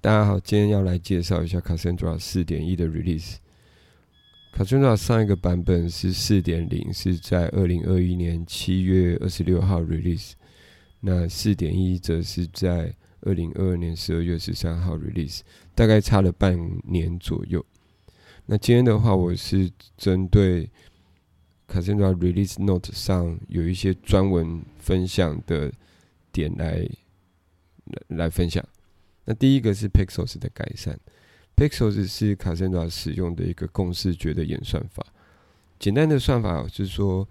大家好，今天要来介绍一下 Cassandra 四点一的 release。Cassandra 上一个版本是四点零，是在二零二一年七月二十六号 release。那四点一则是在二零二二年十二月十三号 release，大概差了半年左右。那今天的话，我是针对 Cassandra release note 上有一些专文分享的点来来分享。那第一个是 Pixels 的改善。Pixels 是 Cassandra 使用的一个共视觉的演算法。简单的算法就是说，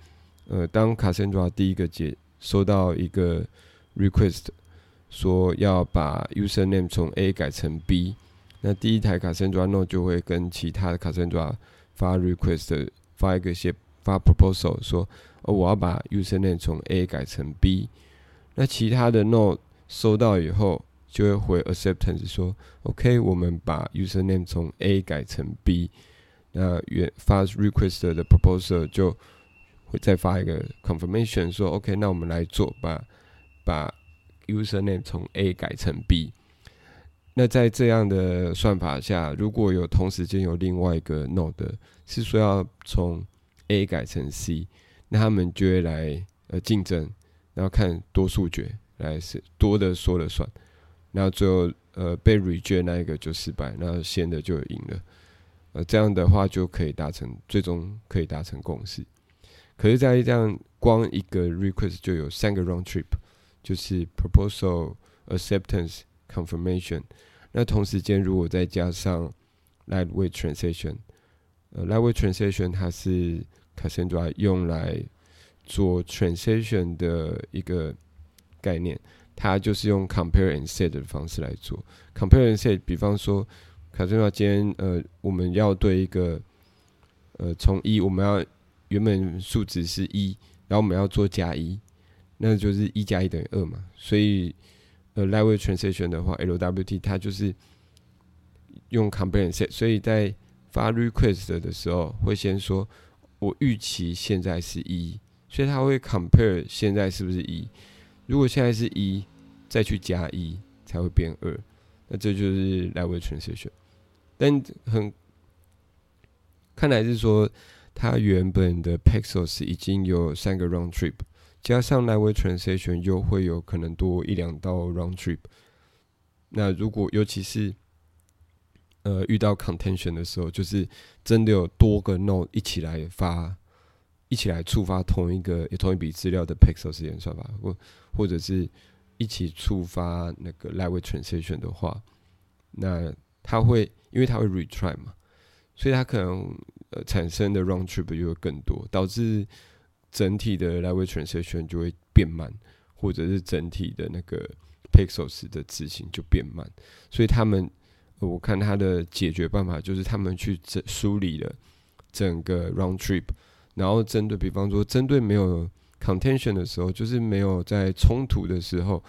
呃，当 Cassandra 第一个接收到一个 request，说要把 user name 从 A 改成 B，那第一台 Cassandra node 就会跟其他的 Cassandra 发 request，发一个些发 proposal，说，哦，我要把 user name 从 A 改成 B。那其他的 node 收到以后，就会回 acceptance 说，OK，我们把 user name 从 A 改成 B，那原发 request 的 proposal 就会再发一个 confirmation 说，OK，那我们来做，把把 user name 从 A 改成 B。那在这样的算法下，如果有同时间有另外一个 node 是说要从 A 改成 C，那他们就会来呃竞争，然后看多数决来是多的说了算。然后最后，呃，被 reject 那一个就失败，那先的就赢了。呃，这样的话就可以达成，最终可以达成共识。可是，在这样光一个 request 就有三个 round trip，就是 proposal acceptance confirmation。那同时间如果再加上 lightweight translation，呃，lightweight translation 它是 Cassandra 用来做 translation 的一个概念。它就是用 compare and set 的方式来做 compare and set。比方说，卡森话今天呃，我们要对一个呃从一，我们要原本数值是一，然后我们要做加一，那就是一加一等于二嘛。所以呃，language translation 的话，LWT 它就是用 compare and set。所以在发 request 的时候，会先说我预期现在是一，所以它会 compare 现在是不是一。如果现在是一，再去加一才会变二，那这就是来回 translation。但很看来是说，它原本的 pixels 已经有三个 round trip，加上来回 translation 又会有可能多一两道 round trip。那如果尤其是呃遇到 contention 的时候，就是真的有多个 node 一起来发。一起来触发同一个同一笔资料的 pixel 时间算法，或或者是一起触发那个 language translation 的话，那它会因为它会 retry 嘛，所以它可能呃产生的 round trip 就会更多，导致整体的 language translation 就会变慢，或者是整体的那个 pixels 的执行就变慢。所以他们我看他的解决办法就是他们去整梳理了整个 round trip。然后针对，比方说，针对没有 contention 的时候，就是没有在冲突的时候，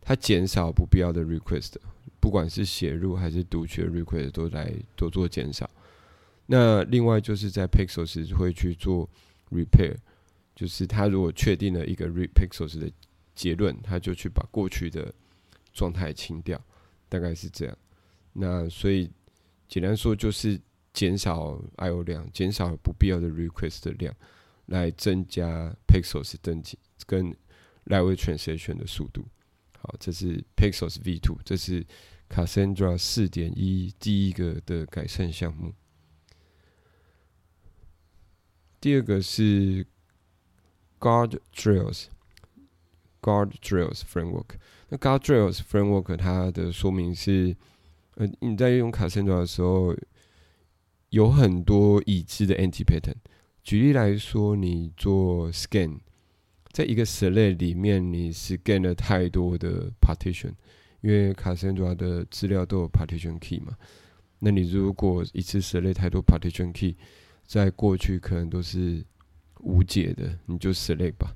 它减少不必要的 request，不管是写入还是读取的 request 都来都做减少。那另外就是在 pixels 会去做 repair，就是他如果确定了一个 re pixels 的结论，他就去把过去的状态清掉，大概是这样。那所以简单说就是。减少 I/O 量，减少不必要的 request 的量，来增加 Pixels 登记跟 language translation 的速度。好，这是 Pixels V2，这是 Cassandra 四点一第一个的改善项目。第二个是 Guard Drills，Guard Drills Framework。那 Guard Drills Framework 它的说明是，呃，你在用 Cassandra 的时候。有很多已知的 anti pattern。举例来说，你做 scan，在一个 select 里面，你 scan 了太多的 partition，因为卡森卓的资料都有 partition key 嘛。那你如果一次 select 太多 partition key，在过去可能都是无解的，你就 select 吧。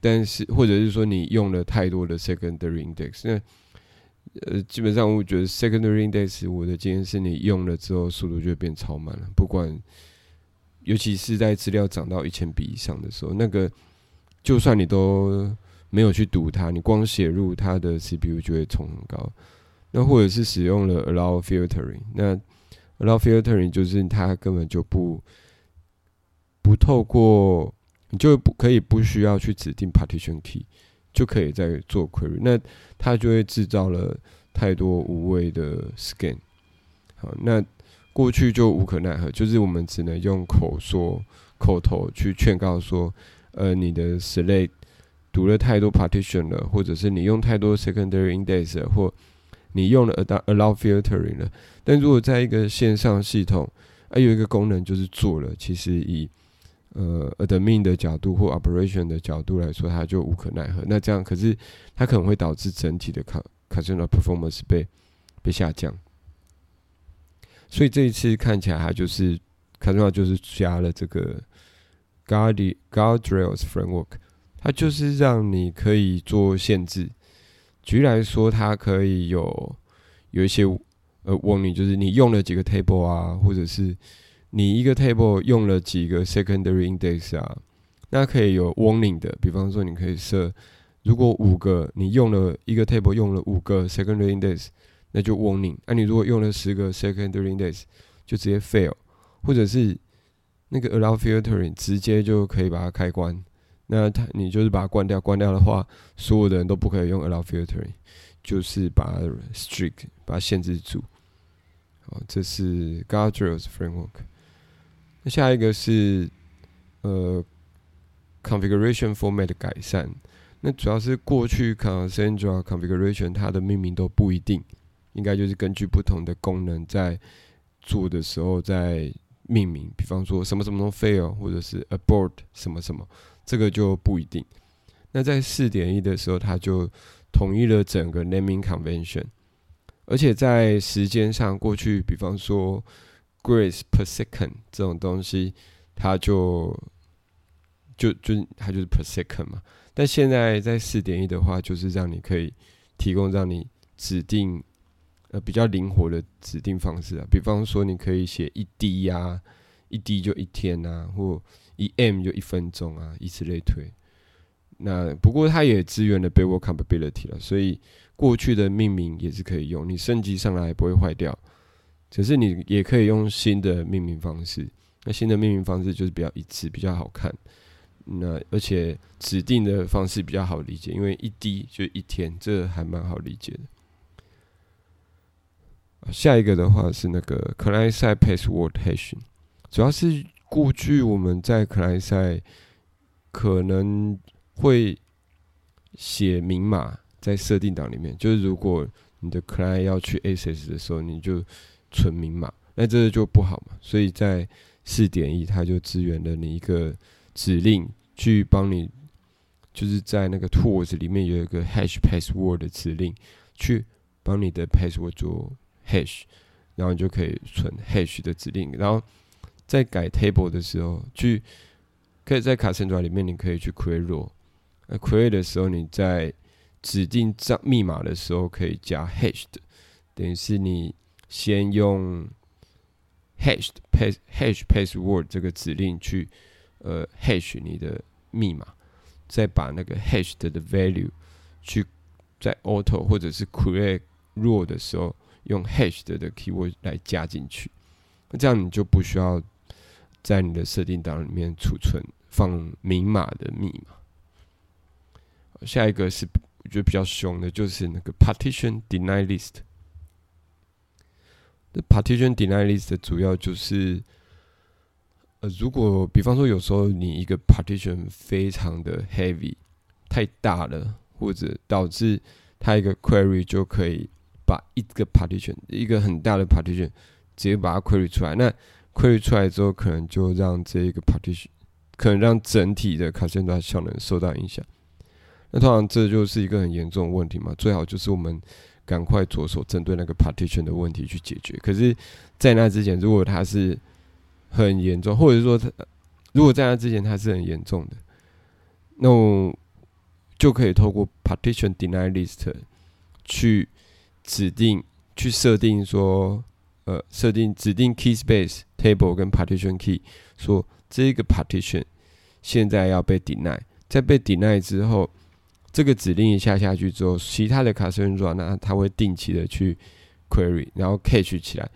但是，或者是说你用了太多的 secondary index，那呃，基本上我觉得 secondary index 我的经验是你用了之后速度就变超慢了，不管，尤其是在资料涨到一千笔以上的时候，那个就算你都没有去读它，你光写入它的 CPU 就会冲很高。那或者是使用了 allow filtering，那 allow filtering 就是它根本就不不透过，你就不可以不需要去指定 partition key，就可以在做 query，那它就会制造了太多无谓的 scan。好，那过去就无可奈何，就是我们只能用口说、口头去劝告说，呃，你的 select 读了太多 partition 了，或者是你用太多 secondary index 或你用了 allow filtering 了。但如果在一个线上系统，啊，有一个功能就是做了，其实以呃 admin 的角度或 operation 的角度来说，它就无可奈何。那这样可是它可能会导致整体的 c a s i n o performance 被被下降。所以这一次看起来，它就是看重要，就是加了这个 Guard Guardrails Framework。它就是让你可以做限制。举例来说，它可以有有一些呃 Warning，就是你用了几个 Table 啊，或者是你一个 Table 用了几个 Secondary Index 啊，那可以有 Warning 的。比方说，你可以设，如果五个你用了一个 Table 用了五个 Secondary Index。那就 warning。那你如果用了十个 secondary index，就直接 fail，或者是那个 allow filtering 直接就可以把它开关。那它你就是把它关掉，关掉的话，所有的人都不可以用 allow filtering，就是把它 strict，把它限制住。好，这是 guardrails framework。那下一个是呃 configuration format 的改善。那主要是过去 Cassandra configuration 它的命名都不一定。应该就是根据不同的功能在做的时候在命名，比方说什么什么都 fail，或者是 abort 什么什么，这个就不一定。那在四点一的时候，它就统一了整个 naming convention，而且在时间上，过去比方说 grace per second 这种东西，它就就就它就是 per second 嘛。但现在在四点一的话，就是让你可以提供让你指定。呃，比较灵活的指定方式啊，比方说你可以写一滴呀，一滴就一天呐，或一 m 就一分钟啊，以此类推。那不过它也支援了 b a w o r compatibility 了，所以过去的命名也是可以用，你升级上来不会坏掉。只是你也可以用新的命名方式，那新的命名方式就是比较一致，比较好看。那而且指定的方式比较好理解，因为一滴就一天，这还蛮好理解的。下一个的话是那个 client side password hashing，主要是过去我们在 client side 可能会写明码在设定档里面，就是如果你的 client 要去 access 的时候，你就存明码，那这个就不好嘛。所以在四点一，它就支援了你一个指令，去帮你，就是在那个 tools 里面有一个 hash password 的指令，去帮你的 password 做。hash，然后你就可以存 hash 的指令，然后在改 table 的时候，去可以在卡森 a 里面，你可以去 create。呃，create 的时候，你在指定账密码的时候，可以加 hash 的，等于是你先用 hashed pass hash password 这个指令去呃 hash 你的密码，再把那个 hashed 的 value 去在 auto 或者是 create raw 的时候。用 hash 的 keyword 来加进去，那这样你就不需要在你的设定档里面储存放明码的密码。下一个是我觉得比较凶的，就是那个 partition deny list。partition deny list 主要就是，呃，如果比方说有时候你一个 partition 非常的 heavy 太大了，或者导致它一个 query 就可以。把一个 partition 一个很大的 partition 直接把它 query 出来，那 query 出来之后，可能就让这一个 partition 可能让整体的卡线端效能受到影响。那通常这就是一个很严重的问题嘛，最好就是我们赶快着手针对那个 partition 的问题去解决。可是，在那之前，如果它是很严重，或者说它如果在那之前它是很严重的，那我就可以透过 partition deny list 去。指定去设定说，呃，设定指定 key space table 跟 partition key，说这个 partition 现在要被 deny，在被 deny 之后，这个指令一下下去之后，其他的卡斯运转那它会定期的去 query，然后 catch 起来。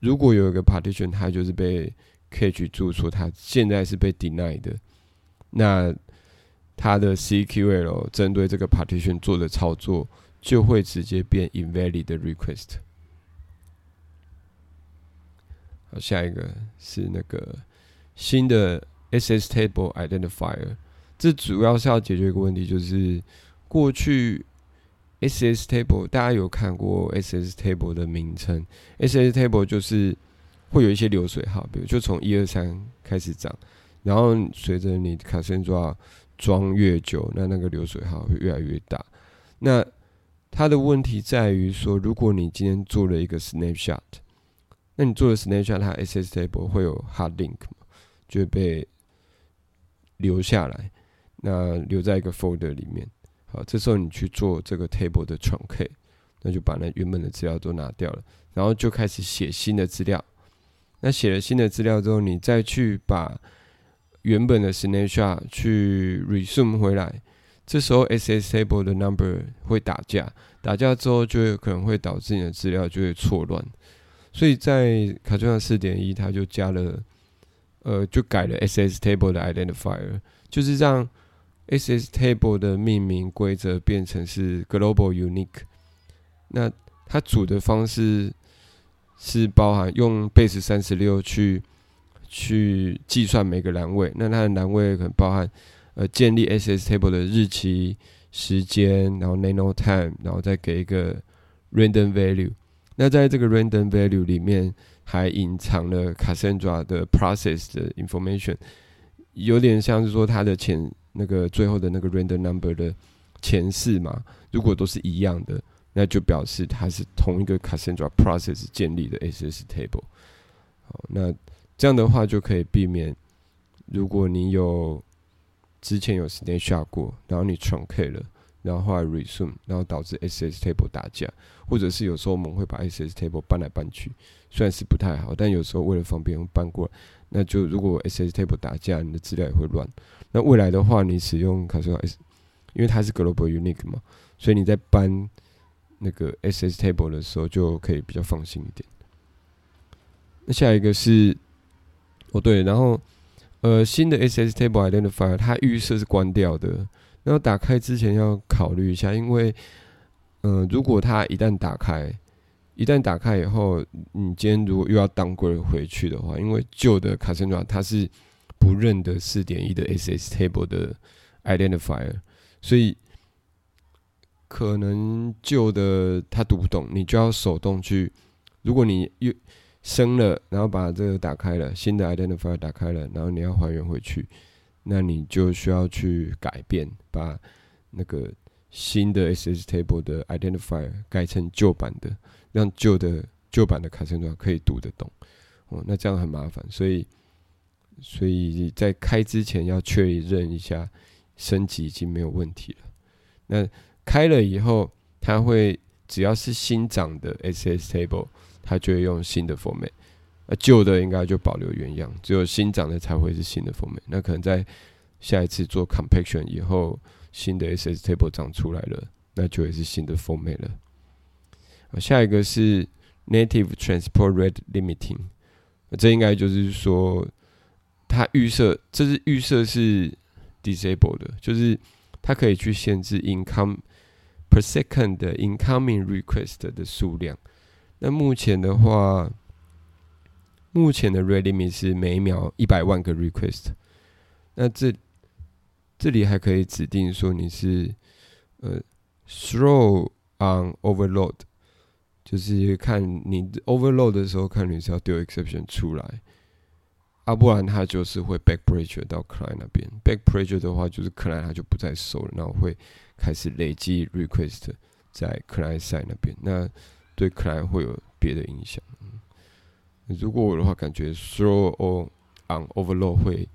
如果有一个 partition 它就是被 catch 住，说它现在是被 deny 的，那它的 CQL 针对这个 partition 做的操作就会直接变 invalid 的 request。好，下一个是那个新的 SS table identifier，这主要是要解决一个问题，就是过去 SS table 大家有看过 SS table 的名称，SS table 就是会有一些流水号，比如就从一二三开始涨，然后随着你卡森抓装越久，那那个流水号会越来越大。那它的问题在于说，如果你今天做了一个 snapshot。那你做的 snapshot，它 SS table 会有 hard link 就会被留下来，那留在一个 folder 里面。好，这时候你去做这个 table 的 trunc，那就把那原本的资料都拿掉了，然后就开始写新的资料。那写了新的资料之后，你再去把原本的 snapshot 去 resume 回来，这时候 SS table 的 number 会打架，打架之后就有可能会导致你的资料就会错乱。所以在卡顿上四点一，它就加了，呃，就改了 SS table 的 identifier，就是让 SS table 的命名规则变成是 global unique。那它组的方式是包含用 base 三十六去去计算每个栏位，那它的栏位可能包含呃建立 SS table 的日期、时间，然后 nano time，然后再给一个 random value。那在这个 random value 里面，还隐藏了 Cassandra 的 process 的 information，有点像是说它的前那个最后的那个 random number 的前四嘛，如果都是一样的，那就表示它是同一个 Cassandra process 建立的 SS table。好，那这样的话就可以避免，如果你有之前有 snapshot 过，然后你重开了。然后后来 resume，然后导致 SS table 打架，或者是有时候我们会把 SS table 搬来搬去，虽然是不太好，但有时候为了方便搬过来，那就如果 SS table 打架，你的资料也会乱。那未来的话，你使用卡斯 S，因为它是 global unique 嘛，所以你在搬那个 SS table 的时候就可以比较放心一点。那下一个是，哦对，然后呃新的 SS table identifier 它预设是关掉的。然后打开之前要考虑一下，因为，嗯，如果它一旦打开，一旦打开以后，你今天如果又要当归回去的话，因为旧的卡森爪它是不认得四点一的 SS table 的 identifier，所以可能旧的它读不懂，你就要手动去。如果你又升了，然后把这个打开了，新的 identifier 打开了，然后你要还原回去。那你就需要去改变，把那个新的 SS table 的 identifier 改成旧版的，让旧的旧版的卡森段可以读得懂。哦，那这样很麻烦，所以所以在开之前要确认一下升级已经没有问题了。那开了以后，它会只要是新涨的 SS table，它就会用新的 format。呃，旧的应该就保留原样，只有新长的才会是新的 format。那可能在下一次做 compaction 以后，新的 SS table 长出来了，那就会是新的 format 了。下一个是 native transport rate limiting，这应该就是说，它预设这是预设是 disable 的，就是它可以去限制 income per second 的 incoming request 的数量。那目前的话，目前的 ready me 是每秒一百万个 request，那这这里还可以指定说你是呃 throw on overload，就是看你 overload 的时候看你是要丢 exception 出来，啊不然它就是会 back pressure 到 client 那边，back pressure 的话就是 client 它就不再收了，然后会开始累积 request 在 client side 那边，那对 client 会有别的影响。如果我的话，感觉 throw on overload 会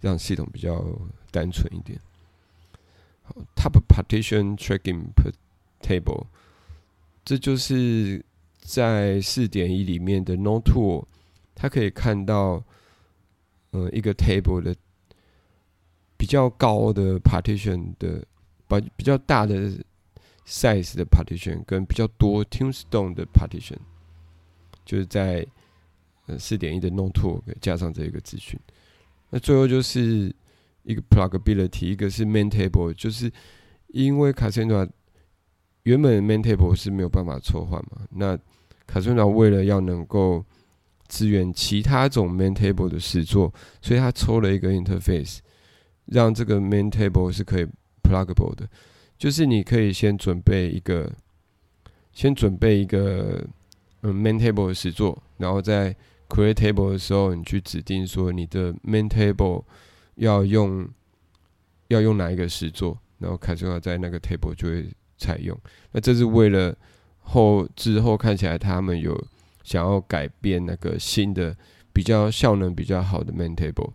让系统比较单纯一点。好 Top partition tracking per table，这就是在四点一里面的 no tool，它可以看到，呃，一个 table 的比较高的 partition 的把比较大的 size 的 partition 跟比较多 Tombstone 的 partition，就是在呃四点一的 Note Two 加上这一个资讯。那最后就是一个 Pluggability，一个是 Main Table，就是因为 casino 原本 Main Table 是没有办法抽换嘛，那 Cassandra 为了要能够支援其他种 Main Table 的实作，所以他抽了一个 Interface，让这个 Main Table 是可以 Pluggable 的，就是你可以先准备一个，先准备一个嗯 Main Table 的实作，然后在 Create Table 的时候，你去指定说你的 Main Table 要用要用哪一个实作，然后凯森亚在那个 Table 就会采用。那这是为了后之后看起来他们有想要改变那个新的比较效能比较好的 Main Table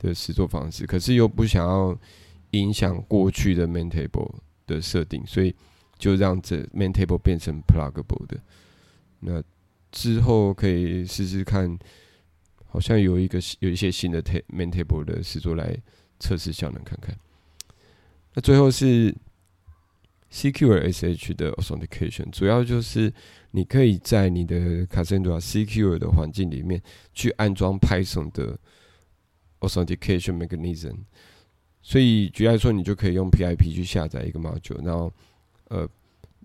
的实作方式，可是又不想要影响过去的 Main Table 的设定，所以就让这 Main Table 变成 Pluggable 的。那之后可以试试看，好像有一个有一些新的 ta main table 的实作来测试效能看看。那最后是 Secure SH 的 Authentication，主要就是你可以在你的 Cassandra Secure 的环境里面去安装 Python 的 Authentication Mechanism。所以举例来说，你就可以用 PIP 去下载一个 module，然后呃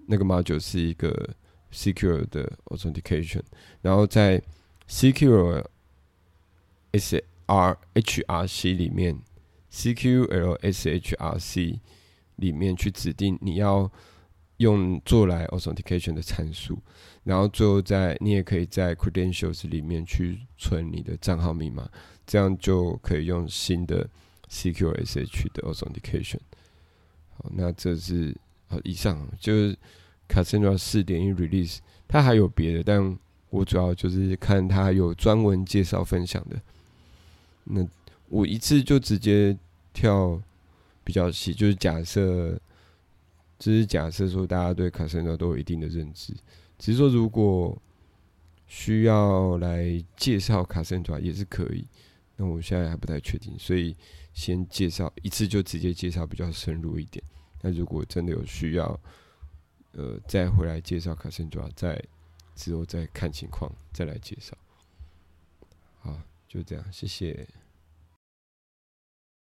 那个 module 是一个。Secure 的 Authentication，然后在 Secure S R H R C 里面，C Q L S H R C 里面去指定你要用做来 Authentication 的参数，然后最后在你也可以在 Credentials 里面去存你的账号密码，这样就可以用新的 CQSH 的 Authentication。好，那这是好以上就是。Cassandra 四点一 release，它还有别的，但我主要就是看它有专文介绍分享的。那我一次就直接跳比较细，就是假设，就是假设说大家对 Cassandra 都有一定的认知，只是说如果需要来介绍 Cassandra 也是可以。那我现在还不太确定，所以先介绍一次就直接介绍比较深入一点。那如果真的有需要，呃，再回来介绍卡森卓，再之后再看情况再来介绍。好，就这样，谢谢。